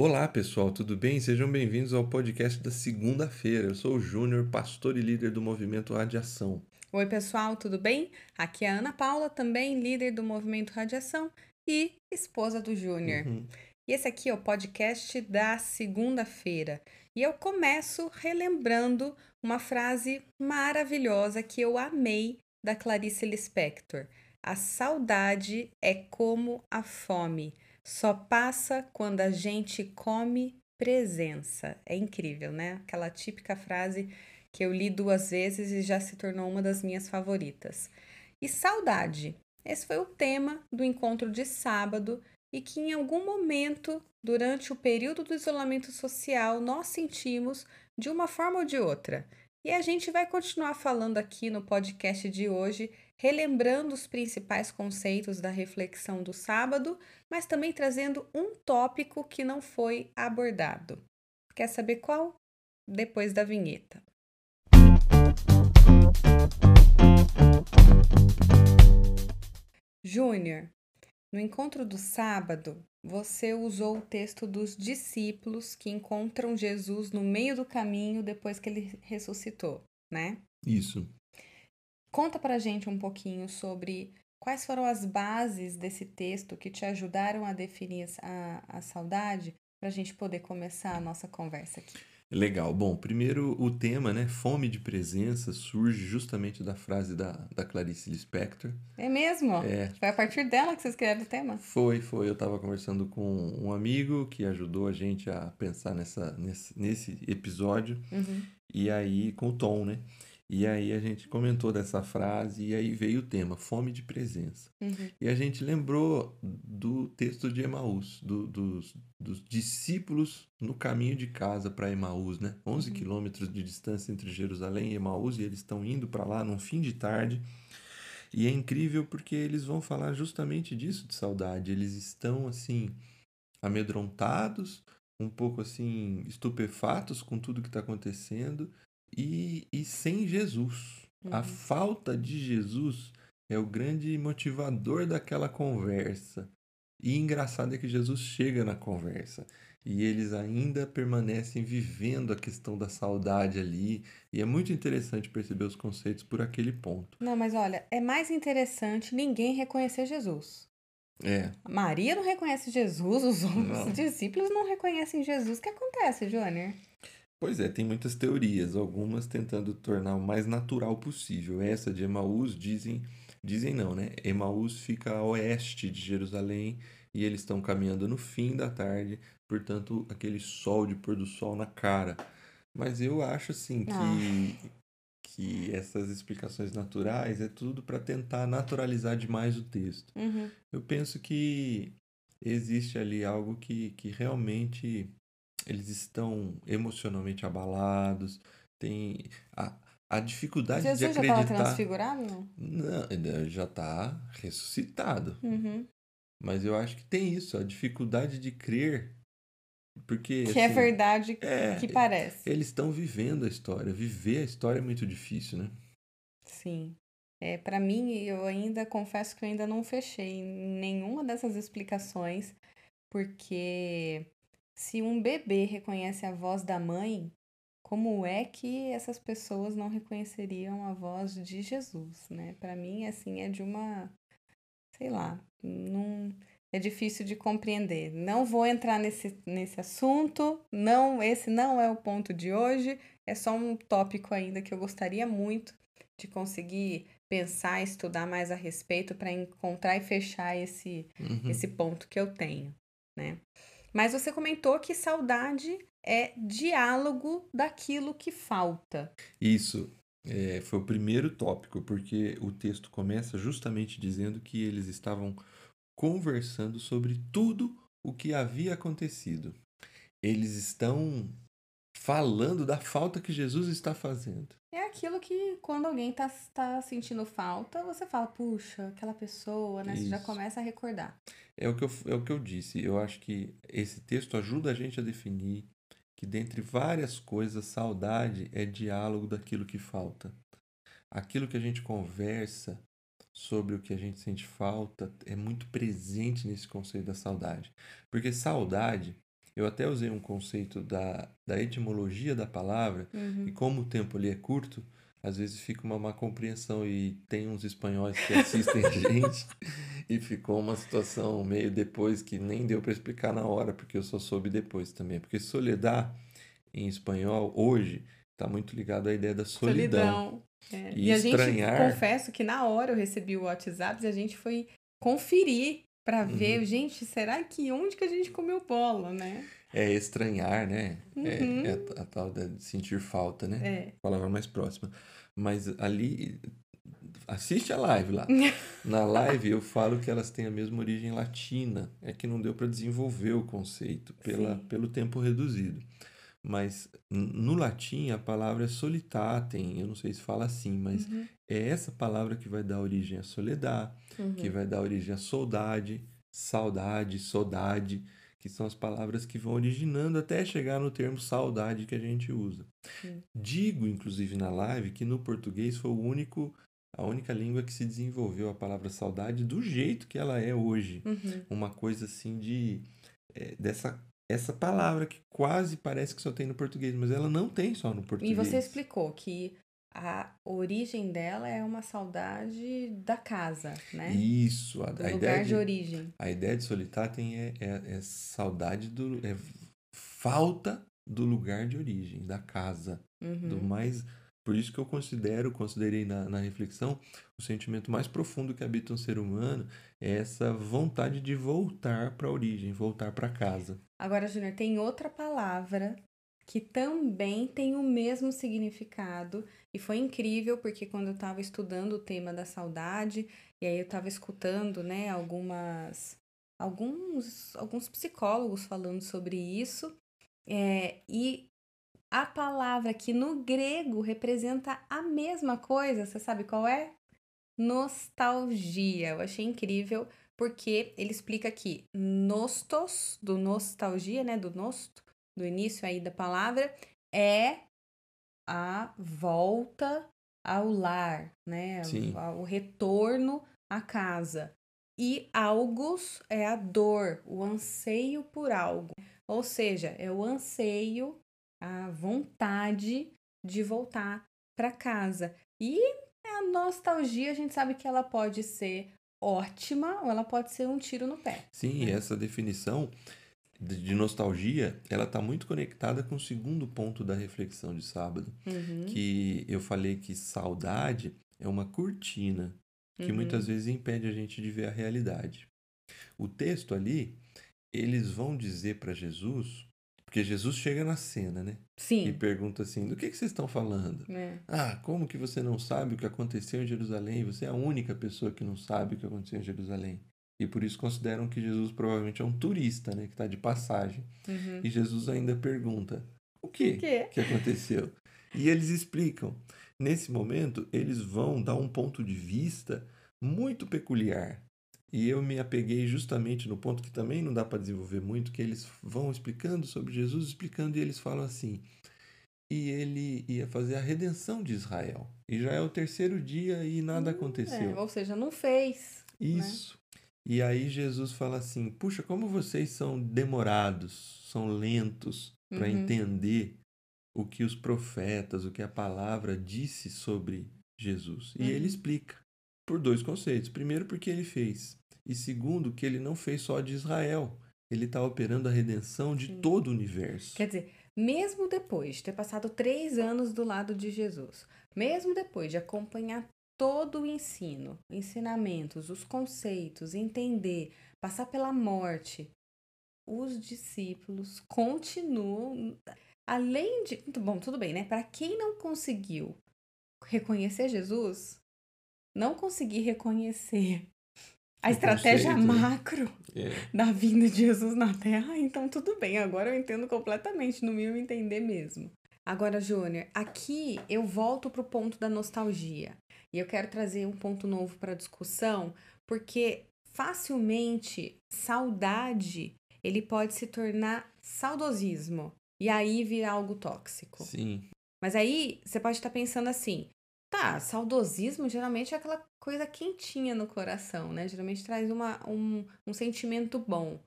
Olá pessoal, tudo bem? Sejam bem-vindos ao podcast da segunda-feira. Eu sou o Júnior, pastor e líder do movimento Radiação. Oi, pessoal, tudo bem? Aqui é a Ana Paula, também líder do movimento Radiação e esposa do Júnior. Uhum. E esse aqui é o podcast da segunda-feira. E eu começo relembrando uma frase maravilhosa que eu amei da Clarice Lispector. A saudade é como a fome. Só passa quando a gente come presença. É incrível, né? Aquela típica frase que eu li duas vezes e já se tornou uma das minhas favoritas. E saudade. Esse foi o tema do encontro de sábado e que em algum momento, durante o período do isolamento social, nós sentimos de uma forma ou de outra. E a gente vai continuar falando aqui no podcast de hoje relembrando os principais conceitos da reflexão do sábado, mas também trazendo um tópico que não foi abordado. Quer saber qual? Depois da vinheta. Júnior, no encontro do sábado, você usou o texto dos discípulos que encontram Jesus no meio do caminho depois que ele ressuscitou, né? Isso. Conta pra gente um pouquinho sobre quais foram as bases desse texto que te ajudaram a definir a, a saudade, para a gente poder começar a nossa conversa aqui. Legal. Bom, primeiro o tema, né? Fome de presença, surge justamente da frase da, da Clarice Lispector. É mesmo? É. Foi a partir dela que você escreveu o tema? Foi, foi. Eu estava conversando com um amigo que ajudou a gente a pensar nessa, nesse, nesse episódio. Uhum. E aí, com o Tom, né? E aí a gente comentou dessa frase e aí veio o tema, fome de presença. Uhum. E a gente lembrou do texto de Emaús, do, dos, dos discípulos no caminho de casa para Emaús, né? 11 Uhum. quilômetros de distância entre Jerusalém e Emaús e eles estão indo para lá num fim de tarde. E é incrível porque eles vão falar justamente disso de saudade. Eles estão assim amedrontados, um pouco assim estupefatos com tudo que está acontecendo e, e sem Jesus. A Uhum. falta de Jesus é o grande motivador daquela conversa. E engraçado é que Jesus chega na conversa e eles ainda permanecem vivendo a questão da saudade ali. E é muito interessante perceber os conceitos por aquele ponto. Não, mas olha, é mais interessante ninguém reconhecer Jesus. É, Maria não reconhece Jesus, os outros discípulos não reconhecem Jesus. O que acontece, Júnior? Pois é, tem muitas teorias, algumas tentando tornar o mais natural possível. Essa de Emaús dizem, dizem não, né? Emaús fica a oeste de Jerusalém e eles estão caminhando no fim da tarde, portanto, aquele sol de pôr do sol na cara. Mas eu acho assim que que essas explicações naturais é tudo para tentar naturalizar demais o texto. Uhum. Eu penso que existe ali algo que, que realmente eles estão emocionalmente abalados, tem a, a dificuldade de Jesus já estava acreditar. transfigurado? Não? Já está ressuscitado. Uhum. Mas eu acho que tem isso, a dificuldade de crer. Porque Que é assim, verdade é, que parece. eles estão vivendo a história. Viver a história é muito difícil, né? Sim. É, para mim, eu ainda confesso que eu ainda não fechei nenhuma dessas explicações, porque se um bebê reconhece a voz da mãe, como é que essas pessoas não reconheceriam a voz de Jesus, né? Para mim, assim, é de uma, sei lá, não é difícil de compreender. Não vou entrar nesse, nesse assunto, não, esse não é o ponto de hoje, é só um tópico ainda que eu gostaria muito de conseguir pensar, estudar mais a respeito para encontrar e fechar esse, Uhum. esse ponto que eu tenho, né? Mas você comentou que saudade é diálogo daquilo que falta. Isso é, foi o primeiro tópico, porque o texto começa justamente dizendo que eles estavam conversando sobre tudo o que havia acontecido. Eles estão falando da falta que Jesus está fazendo. É aquilo que quando alguém tá, tá sentindo falta, você fala, puxa, aquela pessoa, né? Você já Isso. começa a recordar. É o que eu, é o que eu disse. Eu acho que esse texto ajuda a gente a definir que, dentre várias coisas, saudade é diálogo daquilo que falta. Aquilo que a gente conversa sobre o que a gente sente falta é muito presente nesse conceito da saudade. Porque saudade Eu até usei um conceito da, da etimologia da palavra, Uhum. e como o tempo ali é curto, às vezes fica uma má compreensão e tem uns espanhóis que assistem a gente e ficou uma situação meio depois que nem deu para explicar na hora, porque eu só soube depois também. Porque soledad em espanhol hoje está muito ligado à ideia da solidão. É. E E, a gente, estranhar. confesso que na hora eu recebi o WhatsApp e a gente foi conferir pra Uhum. ver, gente, será que onde que a gente comeu bola, né? É estranhar, né? É- Uhum. É, a, a tal de sentir falta, né? É. Palavra mais próxima. Mas ali, assiste a live lá. Na live eu falo que elas têm a mesma origem latina. É que não deu para desenvolver o conceito pela, Sim. pelo tempo reduzido. Mas no latim a palavra é solitatem, eu não sei se fala assim, mas Uhum. é essa palavra que vai dar origem à soledad, Uhum. que vai dar origem à saudade, saudade, saudade, que são as palavras que vão originando até chegar no termo saudade que a gente usa. Sim. Digo, inclusive, na live, que no português foi o único, a única língua que se desenvolveu a palavra saudade do jeito que ela é hoje. Uhum. Uma coisa assim de. é, dessa essa palavra que quase parece que só tem no português, mas ela não tem só no E português. você explicou que a origem dela é uma saudade da casa, né? Isso, a, Do a lugar de de, origem. a ideia de solitário é, é, é saudade do. é falta do lugar de origem, da casa. do Uhum. mais. Por isso que eu considero, considerei na, na reflexão, o sentimento mais profundo que habita um ser humano é essa vontade de voltar para a origem, voltar para casa. Agora, Júnior, tem outra palavra que também tem o mesmo significado e foi incrível porque quando eu estava estudando o tema da saudade e aí eu estava escutando, né, algumas alguns alguns psicólogos falando sobre isso é, e a palavra que no grego representa a mesma coisa, você sabe qual é? Nostalgia. Eu achei incrível porque ele explica aqui nostos, do nostalgia, né, do nosto, do início aí da palavra, é a volta ao lar, né, o retorno à casa. E algos é a dor, o anseio por algo. Ou seja, é o anseio, a vontade de voltar para casa. E a nostalgia, a gente sabe que ela pode ser ótima ou ela pode ser um tiro no pé. Sim, e essa definição de de nostalgia, ela está muito conectada com o segundo ponto da reflexão de sábado, Uhum, que eu falei que saudade é uma cortina que uhum, muitas vezes impede a gente de ver a realidade. O texto ali, eles vão dizer para Jesus, porque Jesus chega na cena, né? E Sim. pergunta assim: do que, que vocês estão falando? É. Ah, como que você não sabe o que aconteceu em Jerusalém? Você é a única pessoa que não sabe o que aconteceu em Jerusalém. E por isso consideram que Jesus provavelmente é um turista, né? Que está de passagem. Uhum. E Jesus ainda pergunta: o que O quê? que aconteceu? E eles explicam. Nesse momento, eles vão dar um ponto de vista muito peculiar. E eu me apeguei justamente no ponto que também não dá para desenvolver muito, que eles vão explicando sobre Jesus, explicando, e eles falam assim: e ele ia fazer a redenção de Israel. E já é o terceiro dia e nada aconteceu. É, ou seja, não fez. Isso. E aí Jesus fala assim: puxa, como vocês são demorados, são lentos para Uhum. entender o que os profetas, o que a palavra disse sobre Jesus. E Uhum. ele explica por dois conceitos. Primeiro, porque ele fez. E segundo, que ele não fez só de Israel. Ele está operando a redenção de Sim. todo o universo. Quer dizer, mesmo depois de ter passado três anos do lado de Jesus, mesmo depois de acompanhar todo o ensino, ensinamentos, os conceitos, entender, passar pela morte, os discípulos continuam, além de, bom, tudo bem, né? Para quem não conseguiu reconhecer Jesus, não conseguir reconhecer a O estratégia né? macro É. da vinda de Jesus na Terra, então tudo bem, agora eu entendo completamente, no meu entender mesmo. Agora, Júnior, aqui eu volto pro ponto da nostalgia. E eu quero trazer um ponto novo para discussão, porque facilmente saudade ele pode se tornar saudosismo e aí virar algo tóxico. Sim. Mas aí você pode estar pensando assim: tá, saudosismo geralmente é aquela coisa quentinha no coração, né? Geralmente traz uma, um, um sentimento bom.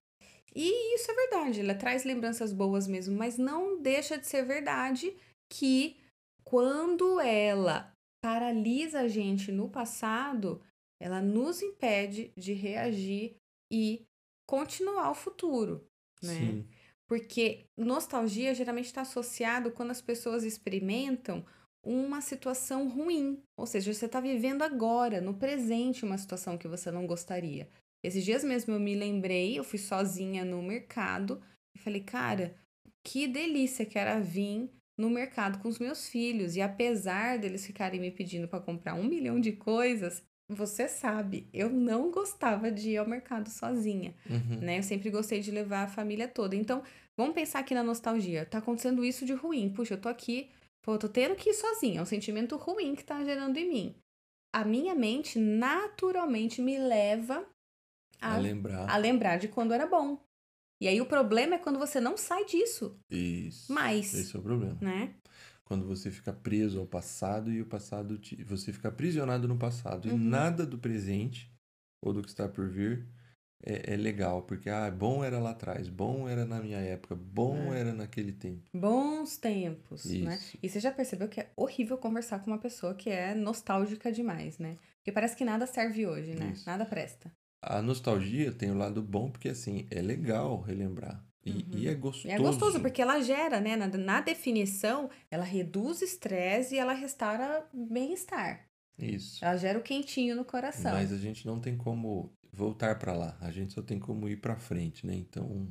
E isso é verdade, ela traz lembranças boas mesmo, mas não deixa de ser verdade que quando ela paralisa a gente no passado, ela nos impede de reagir e continuar o futuro, né? Sim. Porque nostalgia geralmente está associado quando as pessoas experimentam uma situação ruim, ou seja, você está vivendo agora, no presente, uma situação que você não gostaria. Esses dias mesmo eu me lembrei, eu fui sozinha no mercado e falei, cara, que delícia que era vir no mercado com os meus filhos. E apesar deles ficarem me pedindo para comprar um milhão de coisas, você sabe, eu não gostava de ir ao mercado sozinha, Uhum. né? Eu sempre gostei de levar a família toda. Então, vamos pensar aqui na nostalgia. Tá acontecendo isso de ruim. Puxa, eu tô aqui, pô, eu tô tendo que ir sozinha. É um sentimento ruim que tá gerando em mim. A minha mente naturalmente me leva A a, lembrar. a lembrar de quando era bom. E aí o problema é quando você não sai disso, Isso. Mas- Esse é o problema. né? Quando você fica preso ao passado e o passado te... você fica aprisionado no passado e Uhum. nada do presente ou do que está por vir é, é legal, porque ah, bom era lá atrás, bom era na minha época, bom É. era naquele tempo. Bons tempos, né? Isso. E você já percebeu que é horrível conversar com uma pessoa que é nostálgica demais, né? Porque parece que nada serve hoje, né? Isso. Nada presta. A nostalgia tem o lado bom porque assim, é legal relembrar e, Uhum. e é gostoso. E é gostoso, porque ela gera, né? Na, na definição, ela reduz estresse e ela restaura bem-estar. Isso. Ela gera o quentinho no coração. Mas a gente não tem como voltar pra lá. A gente só tem como ir pra frente, né? Então,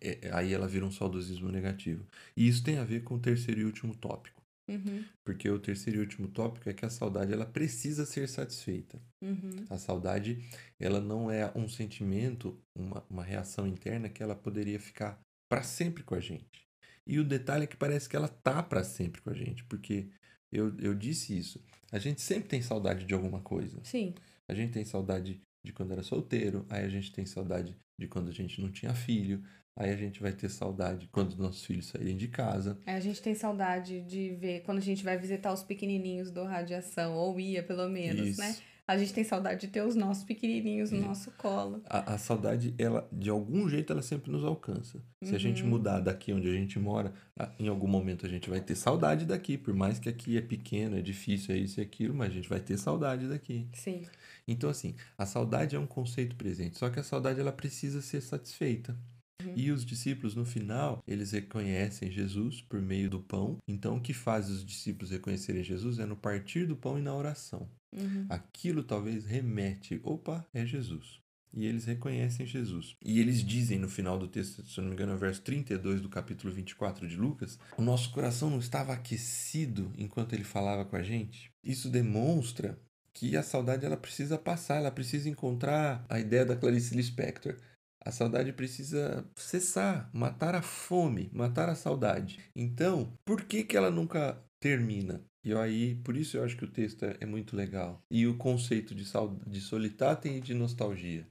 é- aí ela vira um saudosismo negativo. E isso tem a ver com o terceiro e último tópico. Uhum, Porque o terceiro e último tópico é que a saudade ela precisa ser satisfeita. uhum, A saudade ela não é um sentimento, uma, uma reação interna que ela poderia ficar para sempre com a gente. E o detalhe é que parece que ela tá para sempre com a gente, porque eu, eu disse isso. A gente sempre tem saudade de alguma coisa. Sim. A gente tem saudade de quando era solteiro, aí a gente tem saudade de quando a gente não tinha filho, aí a gente vai ter saudade quando nossos filhos saírem de casa. Aí A gente tem saudade de ver quando a gente vai visitar os pequenininhos do Radiação, ou ia pelo menos, Isso. né? A gente tem saudade de ter os nossos pequenininhos no Isso. nosso colo. A, a saudade, ela, de algum jeito, ela sempre nos alcança. Se a gente Uhum. mudar daqui onde a gente mora, em algum momento a gente vai ter saudade daqui, por mais que aqui é pequeno, é difícil, é isso e aquilo, mas a gente vai ter saudade daqui. Sim. Então, assim, a saudade é um conceito presente, só que a saudade ela precisa ser satisfeita. Uhum. E os discípulos, no final, eles reconhecem Jesus por meio do pão. Então, o que faz os discípulos reconhecerem Jesus é no partir do pão e na oração. Uhum. Aquilo talvez remete, opa, é Jesus. E eles reconhecem Jesus. E eles dizem no final do texto, se não me engano, é o verso 32 do capítulo 24 de Lucas: o nosso coração não estava aquecido enquanto ele falava com a gente. Isso demonstra que a saudade ela precisa passar, ela precisa encontrar a ideia da Clarice Lispector. A saudade precisa cessar, matar a fome, matar a saudade. Então, por que, que ela nunca termina? E aí, por isso eu acho que o texto é, é muito legal. E o conceito de, de solitátem e de nostalgia.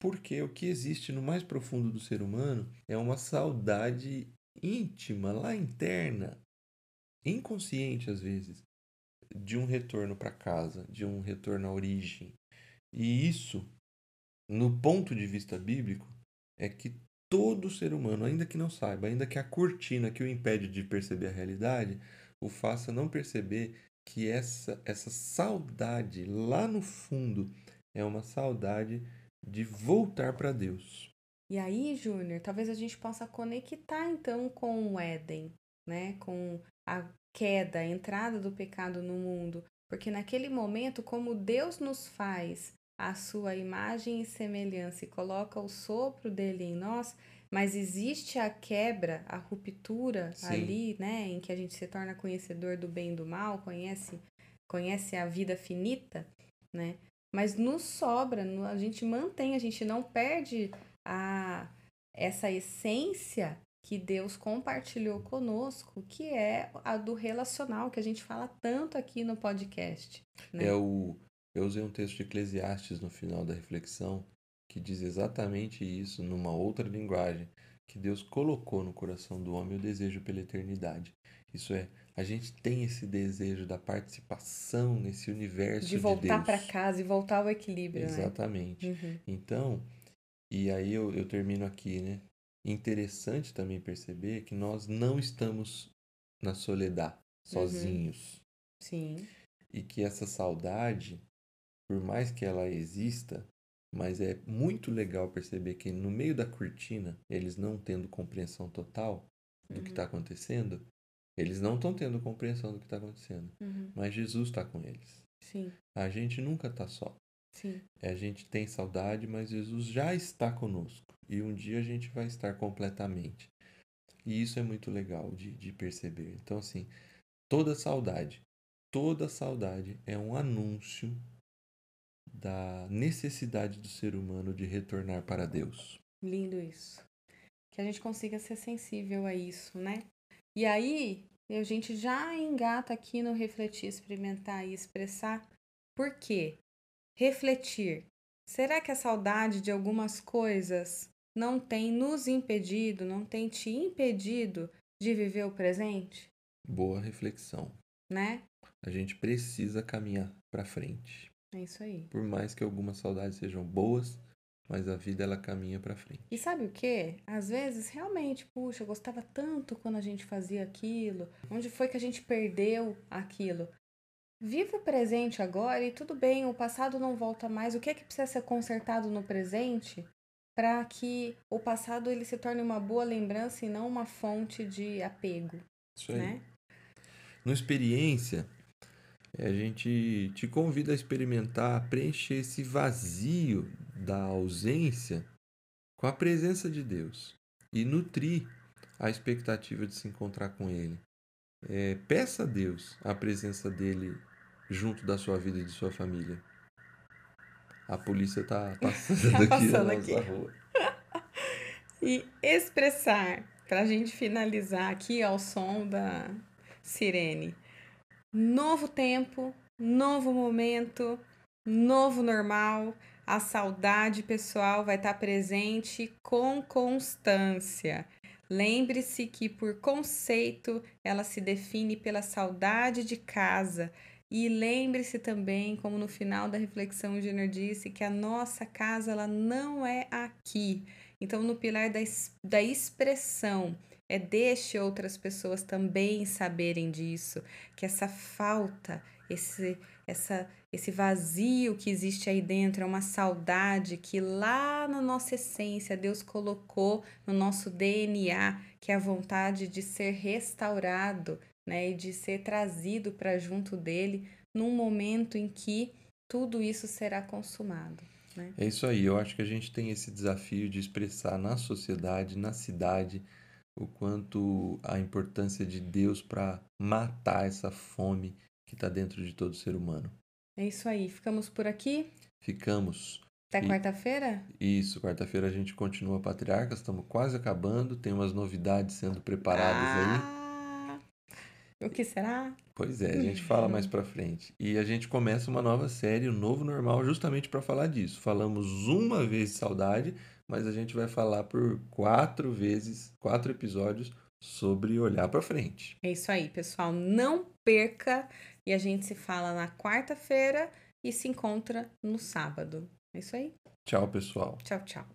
Porque o que existe no mais profundo do ser humano é uma saudade íntima, lá interna, inconsciente às vezes, de um retorno para casa, de um retorno à origem. E isso, no ponto de vista bíblico, é que todo ser humano, ainda que não saiba, ainda que a cortina que o impede de perceber a realidade, o faça não perceber que essa, essa saudade lá no fundo é uma saudade de voltar para Deus. E aí, Júnior, talvez a gente possa conectar então com o Éden, né? Com a queda, a entrada do pecado no mundo. Porque naquele momento, como Deus nos faz a sua imagem e semelhança e coloca o sopro dele em nós, mas existe a quebra, a ruptura Sim. ali, né? Em que a gente se torna conhecedor do bem e do mal, conhece, conhece a vida finita, né? Mas nos sobra, a gente mantém, a gente não perde a essa essência que Deus compartilhou conosco, que é a do relacional, que a gente fala tanto aqui no podcast. Né? É o eu usei um texto de Eclesiastes no final da reflexão que diz exatamente isso numa outra linguagem, que Deus colocou no coração do homem o desejo pela eternidade. Isso é, a gente tem esse desejo da participação nesse universo de de voltar Deus. para casa e voltar ao equilíbrio, Exatamente. né? Uhum. Então, E aí eu, eu termino aqui, né? Interessante também perceber que nós não estamos na soledade, sozinhos. Sim. E que essa saudade, por mais que ela exista, mas é muito legal perceber que no meio da cortina, eles não tendo compreensão total do que Uhum. está acontecendo, eles não estão tendo compreensão do que está acontecendo. Uhum. Mas Jesus está com eles. Sim, A gente nunca está só. sim. A gente tem saudade, mas Jesus já está conosco. E um dia a gente vai estar completamente. E isso é muito legal de, de perceber. Então, assim, toda saudade, toda saudade é um anúncio da necessidade do ser humano de retornar para Deus. Lindo isso. Que a gente consiga ser sensível a isso, né? E aí, a gente já engata aqui no refletir, experimentar e expressar. Por quê? Refletir. Será que a saudade de algumas coisas não tem nos impedido, não tem te impedido de viver o presente? Boa reflexão. Né? A gente precisa caminhar para frente. É isso aí. Por mais que algumas saudades sejam boas, mas a vida ela caminha para frente. E sabe o que? Às vezes, realmente, puxa, eu gostava tanto quando a gente fazia aquilo. Onde foi que a gente perdeu aquilo? Viva o presente agora e tudo bem, o passado não volta mais. O que é que precisa ser consertado no presente para que o passado ele se torne uma boa lembrança e não uma fonte de apego, Isso aí. né? No experiência, a gente te convida a experimentar, preencher esse vazio da ausência com a presença de Deus e nutrir a expectativa de se encontrar com Ele. É, peça a Deus a presença dele junto da sua vida e de sua família. A polícia tá passando Tá aqui passando na nossa aqui. rua. E expressar, para a gente finalizar aqui ao som da sirene. Novo tempo, novo momento, novo normal. A saudade pessoal vai estar presente com constância. Lembre-se que, por conceito, ela se define pela saudade de casa. E lembre-se também, como no final da reflexão o Júnior disse, que a nossa casa ela não é aqui. Então, no pilar da, da expressão, é deixe outras pessoas também saberem disso, que essa falta, esse, essa, esse vazio que existe aí dentro é uma saudade que lá na nossa essência Deus colocou no nosso DNA, que é a vontade de ser restaurado, né, e de ser trazido para junto dele num momento em que tudo isso será consumado. Né? É isso aí, eu acho que a gente tem esse desafio de expressar na sociedade, na cidade, o quanto a importância de Deus para matar essa fome que está dentro de todo ser humano. É isso aí, ficamos por aqui. Ficamos. Até quarta-feira? Isso, quarta-feira a gente continua Patriarcas, estamos quase acabando, tem umas novidades sendo preparadas aí. O que será? Pois é, a gente fala mais pra frente. E a gente começa uma nova série, o Novo Normal, justamente para falar disso. Falamos uma vez de saudade, mas a gente vai falar por quatro vezes, quatro episódios sobre olhar pra frente. É isso aí, pessoal. Não perca. E a gente se fala na quarta-feira e se encontra no sábado. É isso aí. Tchau, pessoal. Tchau, tchau.